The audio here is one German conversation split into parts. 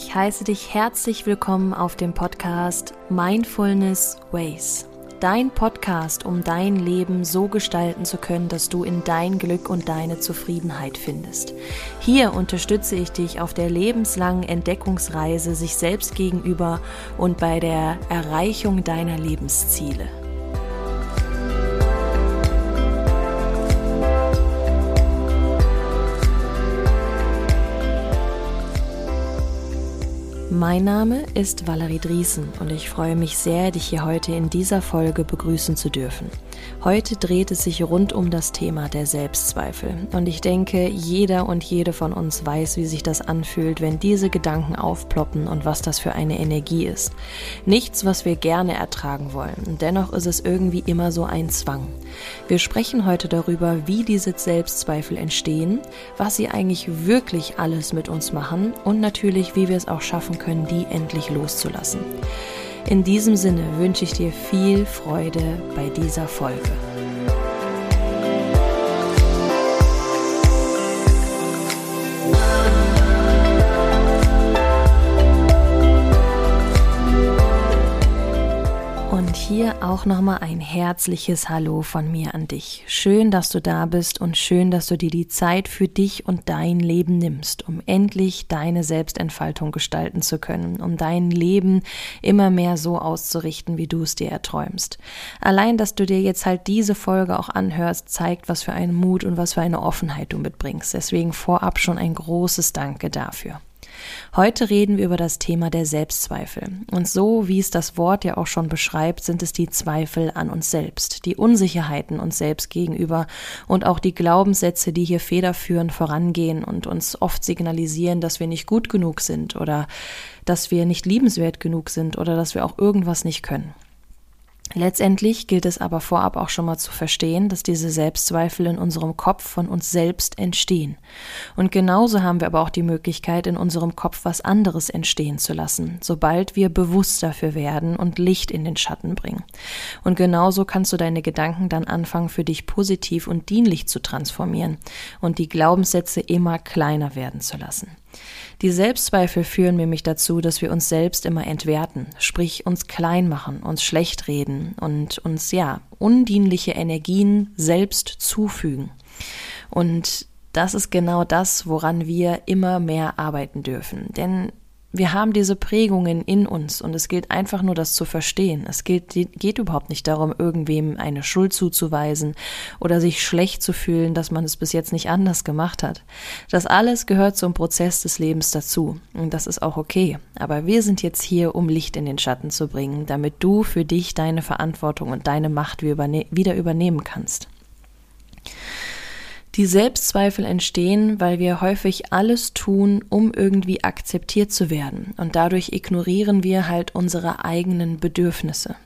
Ich heiße dich herzlich willkommen auf dem Podcast Mindfulness Ways. Dein Podcast, um dein Leben so gestalten zu können, dass du in dein Glück und deine Zufriedenheit findest. Hier unterstütze ich dich auf der lebenslangen Entdeckungsreise sich selbst gegenüber und bei der Erreichung deiner Lebensziele. Mein Name ist Valerie Driesen und ich freue mich sehr, dich hier heute in dieser Folge begrüßen zu dürfen. Heute dreht es sich rund um das Thema der Selbstzweifel und ich denke, jeder und jede von uns weiß, wie sich das anfühlt, wenn diese Gedanken aufploppen und was das für eine Energie ist. Nichts, was wir gerne ertragen wollen dennoch ist es irgendwie immer so ein Zwang. Wir sprechen heute darüber, wie diese Selbstzweifel entstehen, was sie eigentlich wirklich alles mit uns machen und natürlich, wie wir es auch schaffen können, die endlich loszulassen. In diesem Sinne wünsche ich dir viel Freude bei dieser Folge. Hier auch nochmal ein herzliches Hallo von mir an dich. Schön, dass du da bist und schön, dass du dir die Zeit für dich und dein Leben nimmst, um endlich deine Selbstentfaltung gestalten zu können, um dein Leben immer mehr so auszurichten, wie du es dir erträumst. Allein, dass du dir jetzt halt diese Folge auch anhörst, zeigt, was für einen Mut und was für eine Offenheit du mitbringst. Deswegen vorab schon ein großes Danke dafür. Heute reden wir über das Thema der Selbstzweifel. Und so wie es das Wort ja auch schon beschreibt, sind es die Zweifel an uns selbst, die Unsicherheiten uns selbst gegenüber und auch die Glaubenssätze, die hier federführend vorangehen und uns oft signalisieren, dass wir nicht gut genug sind oder dass wir nicht liebenswert genug sind oder dass wir auch irgendwas nicht können. Letztendlich gilt es aber vorab auch schon mal zu verstehen, dass diese Selbstzweifel in unserem Kopf von uns selbst entstehen. Und genauso haben wir aber auch die Möglichkeit, in unserem Kopf was anderes entstehen zu lassen, sobald wir bewusst dafür werden und Licht in den Schatten bringen. Und genauso kannst du deine Gedanken dann anfangen, für dich positiv und dienlich zu transformieren und die Glaubenssätze immer kleiner werden zu lassen. Die Selbstzweifel führen nämlich dazu, dass wir uns selbst immer entwerten, sprich uns klein machen, uns schlecht reden und uns ja undienliche Energien selbst zufügen. Und das ist genau das, woran wir immer mehr arbeiten dürfen. Denn wir haben diese Prägungen in uns und es gilt einfach nur, das zu verstehen. Es geht, geht überhaupt nicht darum, irgendwem eine Schuld zuzuweisen oder sich schlecht zu fühlen, dass man es bis jetzt nicht anders gemacht hat. Das alles gehört zum Prozess des Lebens dazu und das ist auch okay. Aber wir sind jetzt hier, um Licht in den Schatten zu bringen, damit du für dich deine Verantwortung und deine Macht wieder übernehmen kannst. Die Selbstzweifel entstehen, weil wir häufig alles tun, um irgendwie akzeptiert zu werden. Und dadurch ignorieren wir halt unsere eigenen Bedürfnisse.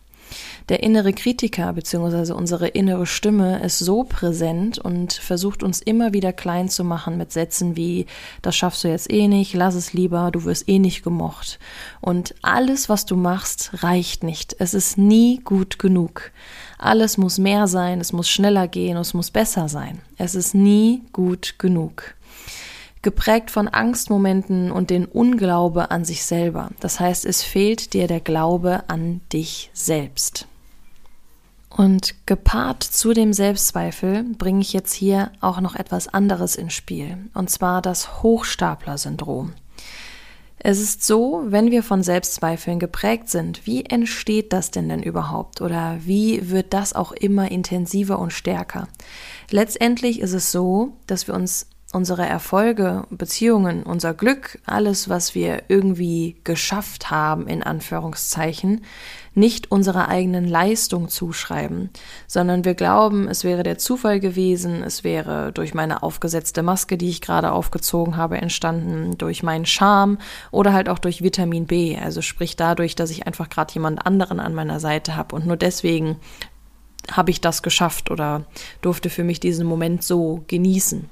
Der innere Kritiker bzw. unsere innere Stimme ist so präsent und versucht uns immer wieder klein zu machen mit Sätzen wie das schaffst du jetzt eh nicht, lass es lieber, du wirst eh nicht gemocht. Und alles, was du machst, reicht nicht. Es ist nie gut genug. Alles muss mehr sein, es muss schneller gehen, es muss besser sein. Es ist nie gut genug. Geprägt von Angstmomenten und den Unglaube an sich selber. Das heißt, es fehlt dir der Glaube an dich selbst. Und gepaart zu dem Selbstzweifel bringe ich jetzt hier auch noch etwas anderes ins Spiel, und zwar das Hochstapler-Syndrom. Es ist so, wenn wir von Selbstzweifeln geprägt sind, wie entsteht das denn denn überhaupt oder wie wird das auch immer intensiver und stärker? Letztendlich ist es so, dass wir uns unsere Erfolge, Beziehungen, unser Glück, alles, was wir irgendwie geschafft haben, in Anführungszeichen, nicht unserer eigenen Leistung zuschreiben, sondern wir glauben, es wäre der Zufall gewesen, es wäre durch meine aufgesetzte Maske, die ich gerade aufgezogen habe, entstanden, durch meinen Charme oder halt auch durch Vitamin B, also sprich dadurch, dass ich einfach gerade jemand anderen an meiner Seite habe und nur deswegen habe ich das geschafft oder durfte für mich diesen Moment so genießen.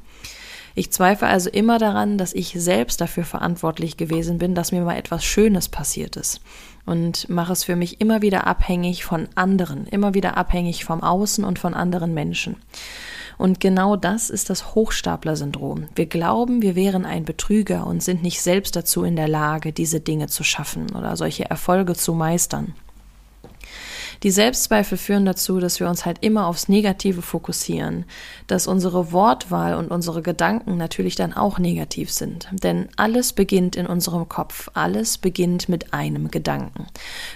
Ich zweifle also immer daran, dass ich selbst dafür verantwortlich gewesen bin, dass mir mal etwas Schönes passiert ist. Und mache es für mich immer wieder abhängig von anderen, immer wieder abhängig vom Außen und von anderen Menschen. Und genau das ist das Hochstapler-Syndrom. Wir glauben, wir wären ein Betrüger und sind nicht selbst dazu in der Lage, diese Dinge zu schaffen oder solche Erfolge zu meistern. Die Selbstzweifel führen dazu, dass wir uns halt immer aufs Negative fokussieren, dass unsere Wortwahl und unsere Gedanken natürlich dann auch negativ sind. Denn alles beginnt in unserem Kopf, alles beginnt mit einem Gedanken.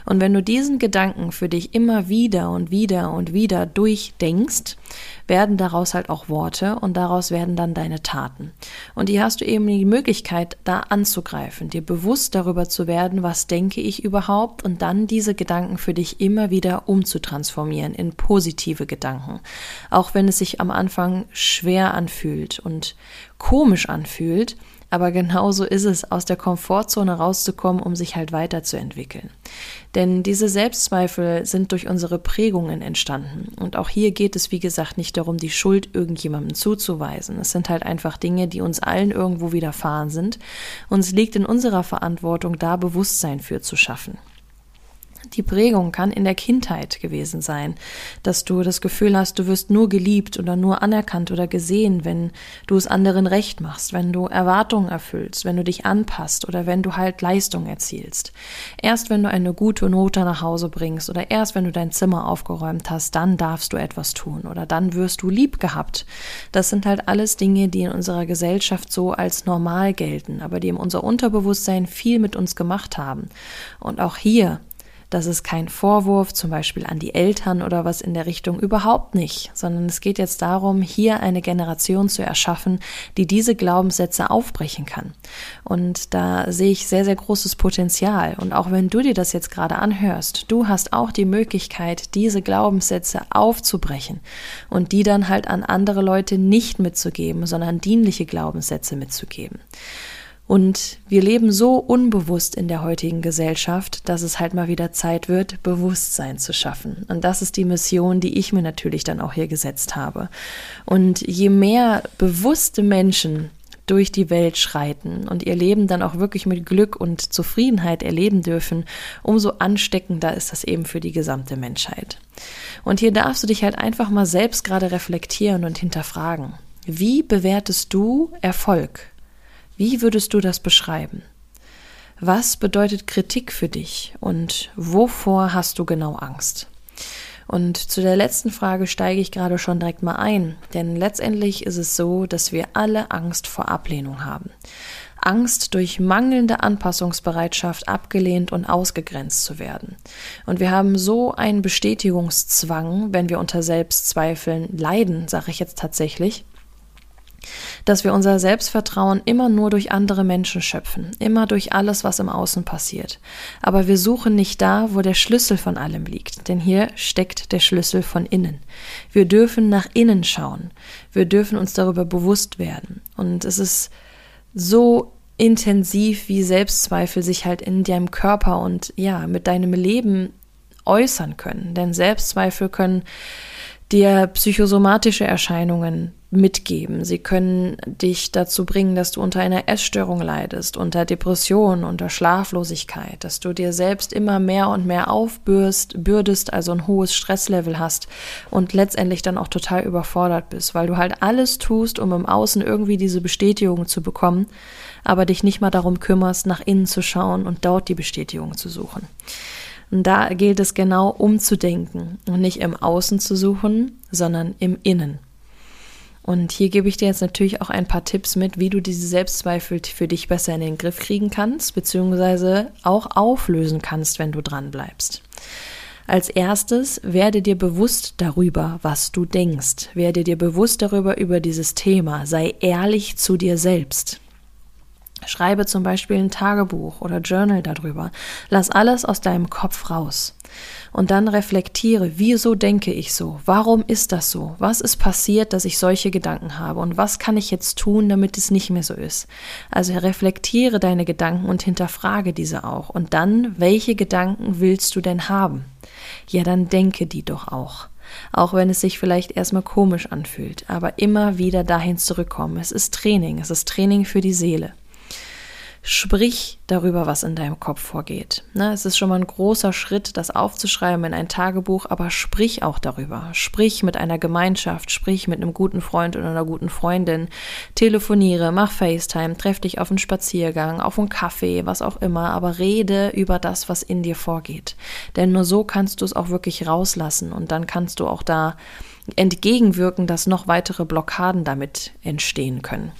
Und wenn du diesen Gedanken für dich immer wieder und wieder und wieder durchdenkst, werden daraus halt auch Worte und daraus werden dann deine Taten. Und hier hast du eben die Möglichkeit, da anzugreifen, dir bewusst darüber zu werden, was denke ich überhaupt und dann diese Gedanken für dich immer wieder umzutransformieren in positive Gedanken. Auch wenn es sich am Anfang schwer anfühlt und komisch anfühlt, aber genauso ist es, aus der Komfortzone rauszukommen, um sich halt weiterzuentwickeln. Denn diese Selbstzweifel sind durch unsere Prägungen entstanden. Und auch hier geht es, wie gesagt, nicht darum, die Schuld irgendjemandem zuzuweisen. Es sind halt einfach Dinge, die uns allen irgendwo widerfahren sind. Und es liegt in unserer Verantwortung, da Bewusstsein für zu schaffen. Die Prägung kann in der Kindheit gewesen sein, dass du das Gefühl hast, du wirst nur geliebt oder nur anerkannt oder gesehen, wenn du es anderen recht machst, wenn du Erwartungen erfüllst, wenn du dich anpasst oder wenn du halt Leistung erzielst. Erst wenn du eine gute Note nach Hause bringst oder erst wenn du dein Zimmer aufgeräumt hast, dann darfst du etwas tun oder dann wirst du lieb gehabt. Das sind halt alles Dinge, die in unserer Gesellschaft so als normal gelten, aber die in unser Unterbewusstsein viel mit uns gemacht haben. Und auch hier das ist kein Vorwurf, zum Beispiel an die Eltern oder was in der Richtung, überhaupt nicht, sondern es geht jetzt darum, hier eine Generation zu erschaffen, die diese Glaubenssätze aufbrechen kann. Und da sehe ich sehr, sehr großes Potenzial. Und auch wenn du dir das jetzt gerade anhörst, du hast auch die Möglichkeit, diese Glaubenssätze aufzubrechen und die dann halt an andere Leute nicht mitzugeben, sondern dienliche Glaubenssätze mitzugeben. Und wir leben so unbewusst in der heutigen Gesellschaft, dass es halt mal wieder Zeit wird, Bewusstsein zu schaffen. Und das ist die Mission, die ich mir natürlich dann auch hier gesetzt habe. Und je mehr bewusste Menschen durch die Welt schreiten und ihr Leben dann auch wirklich mit Glück und Zufriedenheit erleben dürfen, umso ansteckender ist das eben für die gesamte Menschheit. Und hier darfst du dich halt einfach mal selbst gerade reflektieren und hinterfragen. Wie bewertest du Erfolg? Wie würdest du das beschreiben? Was bedeutet Kritik für dich und wovor hast du genau Angst? Und zu der letzten Frage steige ich gerade schon direkt mal ein, denn letztendlich ist es so, dass wir alle Angst vor Ablehnung haben. Angst durch mangelnde Anpassungsbereitschaft abgelehnt und ausgegrenzt zu werden. Und wir haben so einen Bestätigungszwang, wenn wir unter Selbstzweifeln leiden, sage ich jetzt tatsächlich, dass wir unser Selbstvertrauen immer nur durch andere Menschen schöpfen, immer durch alles, was im Außen passiert. Aber wir suchen nicht da, wo der Schlüssel von allem liegt, denn hier steckt der Schlüssel von innen. Wir dürfen nach innen schauen, wir dürfen uns darüber bewusst werden. Und es ist so intensiv, wie Selbstzweifel sich halt in deinem Körper und ja, mit deinem Leben äußern können. Denn Selbstzweifel können dir psychosomatische Erscheinungen mitgeben. Sie können dich dazu bringen, dass du unter einer Essstörung leidest, unter Depression, unter Schlaflosigkeit, dass du dir selbst immer mehr und mehr aufbürst, bürdest, also ein hohes Stresslevel hast und letztendlich dann auch total überfordert bist, weil du halt alles tust, um im Außen irgendwie diese Bestätigung zu bekommen, aber dich nicht mal darum kümmerst, nach innen zu schauen und dort die Bestätigung zu suchen. Und da gilt es genau umzudenken und nicht im Außen zu suchen, sondern im Innen. Und hier gebe ich dir jetzt natürlich auch ein paar Tipps mit, wie du diese Selbstzweifel für dich besser in den Griff kriegen kannst, beziehungsweise auch auflösen kannst, wenn du dran bleibst. Als erstes werde dir bewusst darüber, was du denkst. Werde dir bewusst darüber über dieses Thema. Sei ehrlich zu dir selbst. Schreibe zum Beispiel ein Tagebuch oder Journal darüber. Lass alles aus deinem Kopf raus. Und dann reflektiere, wieso denke ich so? Warum ist das so? Was ist passiert, dass ich solche Gedanken habe? Und was kann ich jetzt tun, damit es nicht mehr so ist? Also reflektiere deine Gedanken und hinterfrage diese auch. Und dann, welche Gedanken willst du denn haben? Ja, dann denke die doch auch auch wenn es sich vielleicht erstmal komisch anfühlt, aber immer wieder dahin zurückkommen. Es ist Training, es ist Training für die Seele. Sprich darüber, was in deinem Kopf vorgeht. Ne, es ist schon mal ein großer Schritt, das aufzuschreiben in ein Tagebuch, aber sprich auch darüber. Sprich mit einer Gemeinschaft, sprich mit einem guten Freund oder einer guten Freundin, telefoniere, mach FaceTime, treff dich auf einen Spaziergang, auf einen Kaffee, was auch immer, aber rede über das, was in dir vorgeht. Denn nur so kannst du es auch wirklich rauslassen und dann kannst du auch da entgegenwirken, dass noch weitere Blockaden damit entstehen können.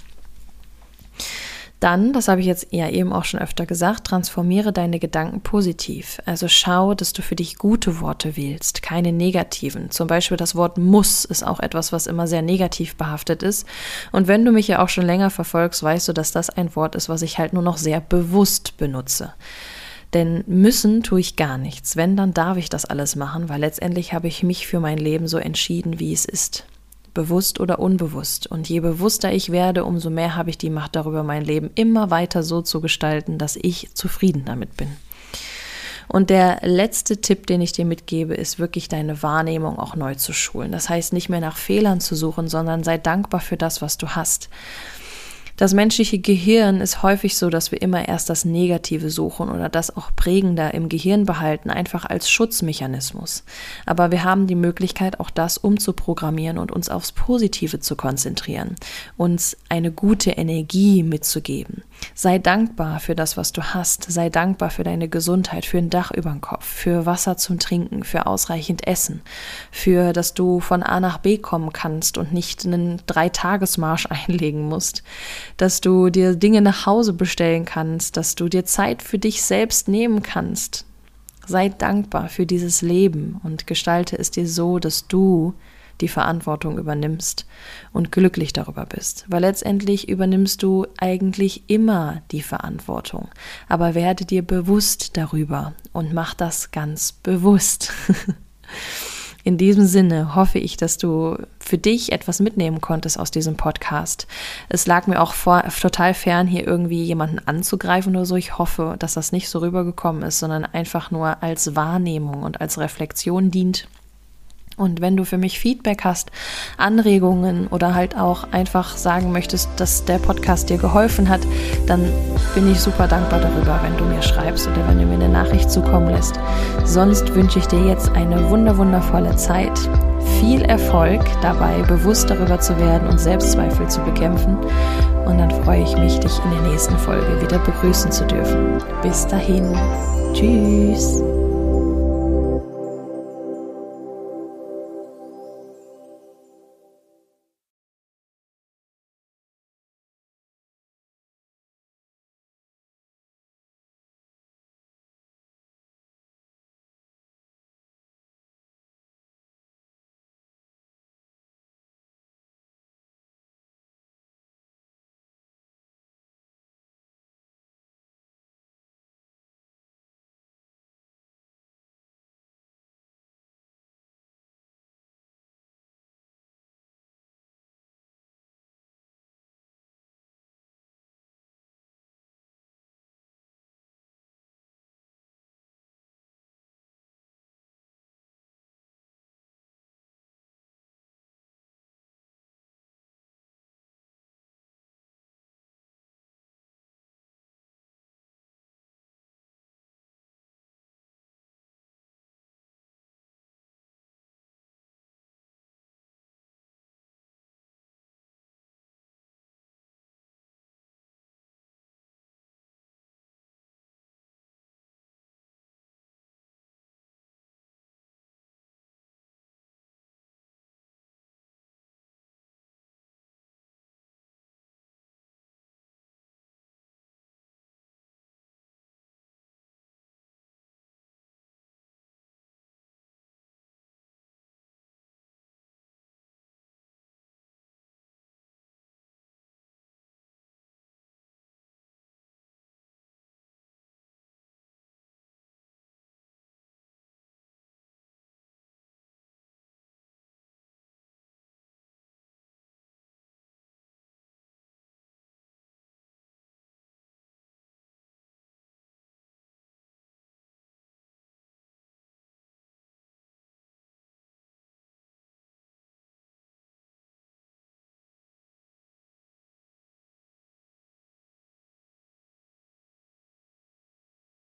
Dann, das habe ich jetzt ja eben auch schon öfter gesagt, transformiere deine Gedanken positiv. Also schau, dass du für dich gute Worte wählst, keine negativen. Zum Beispiel das Wort muss ist auch etwas, was immer sehr negativ behaftet ist. Und wenn du mich ja auch schon länger verfolgst, weißt du, dass das ein Wort ist, was ich halt nur noch sehr bewusst benutze. Denn müssen tue ich gar nichts. Wenn, dann darf ich das alles machen, weil letztendlich habe ich mich für mein Leben so entschieden, wie es ist bewusst oder unbewusst. Und je bewusster ich werde, umso mehr habe ich die Macht darüber, mein Leben immer weiter so zu gestalten, dass ich zufrieden damit bin. Und der letzte Tipp, den ich dir mitgebe, ist wirklich deine Wahrnehmung auch neu zu schulen. Das heißt, nicht mehr nach Fehlern zu suchen, sondern sei dankbar für das, was du hast. Das menschliche Gehirn ist häufig so, dass wir immer erst das Negative suchen oder das auch prägender im Gehirn behalten, einfach als Schutzmechanismus. Aber wir haben die Möglichkeit, auch das umzuprogrammieren und uns aufs Positive zu konzentrieren, uns eine gute Energie mitzugeben. Sei dankbar für das, was du hast. Sei dankbar für deine Gesundheit, für ein Dach über dem Kopf, für Wasser zum Trinken, für ausreichend Essen, für dass du von A nach B kommen kannst und nicht einen Dreitagesmarsch einlegen musst, dass du dir Dinge nach Hause bestellen kannst, dass du dir Zeit für dich selbst nehmen kannst. Sei dankbar für dieses Leben und gestalte es dir so, dass du die Verantwortung übernimmst und glücklich darüber bist. Weil letztendlich übernimmst du eigentlich immer die Verantwortung. Aber werde dir bewusst darüber und mach das ganz bewusst. In diesem Sinne hoffe ich, dass du für dich etwas mitnehmen konntest aus diesem Podcast. Es lag mir auch vor, total fern, hier irgendwie jemanden anzugreifen oder so. Ich hoffe, dass das nicht so rübergekommen ist, sondern einfach nur als Wahrnehmung und als Reflexion dient. Und wenn du für mich Feedback hast, Anregungen oder halt auch einfach sagen möchtest, dass der Podcast dir geholfen hat, dann bin ich super dankbar darüber, wenn du mir schreibst oder wenn du mir eine Nachricht zukommen lässt. Sonst wünsche ich dir jetzt eine wunder wundervolle Zeit. Viel Erfolg dabei, bewusst darüber zu werden und Selbstzweifel zu bekämpfen. Und dann freue ich mich, dich in der nächsten Folge wieder begrüßen zu dürfen. Bis dahin. Tschüss.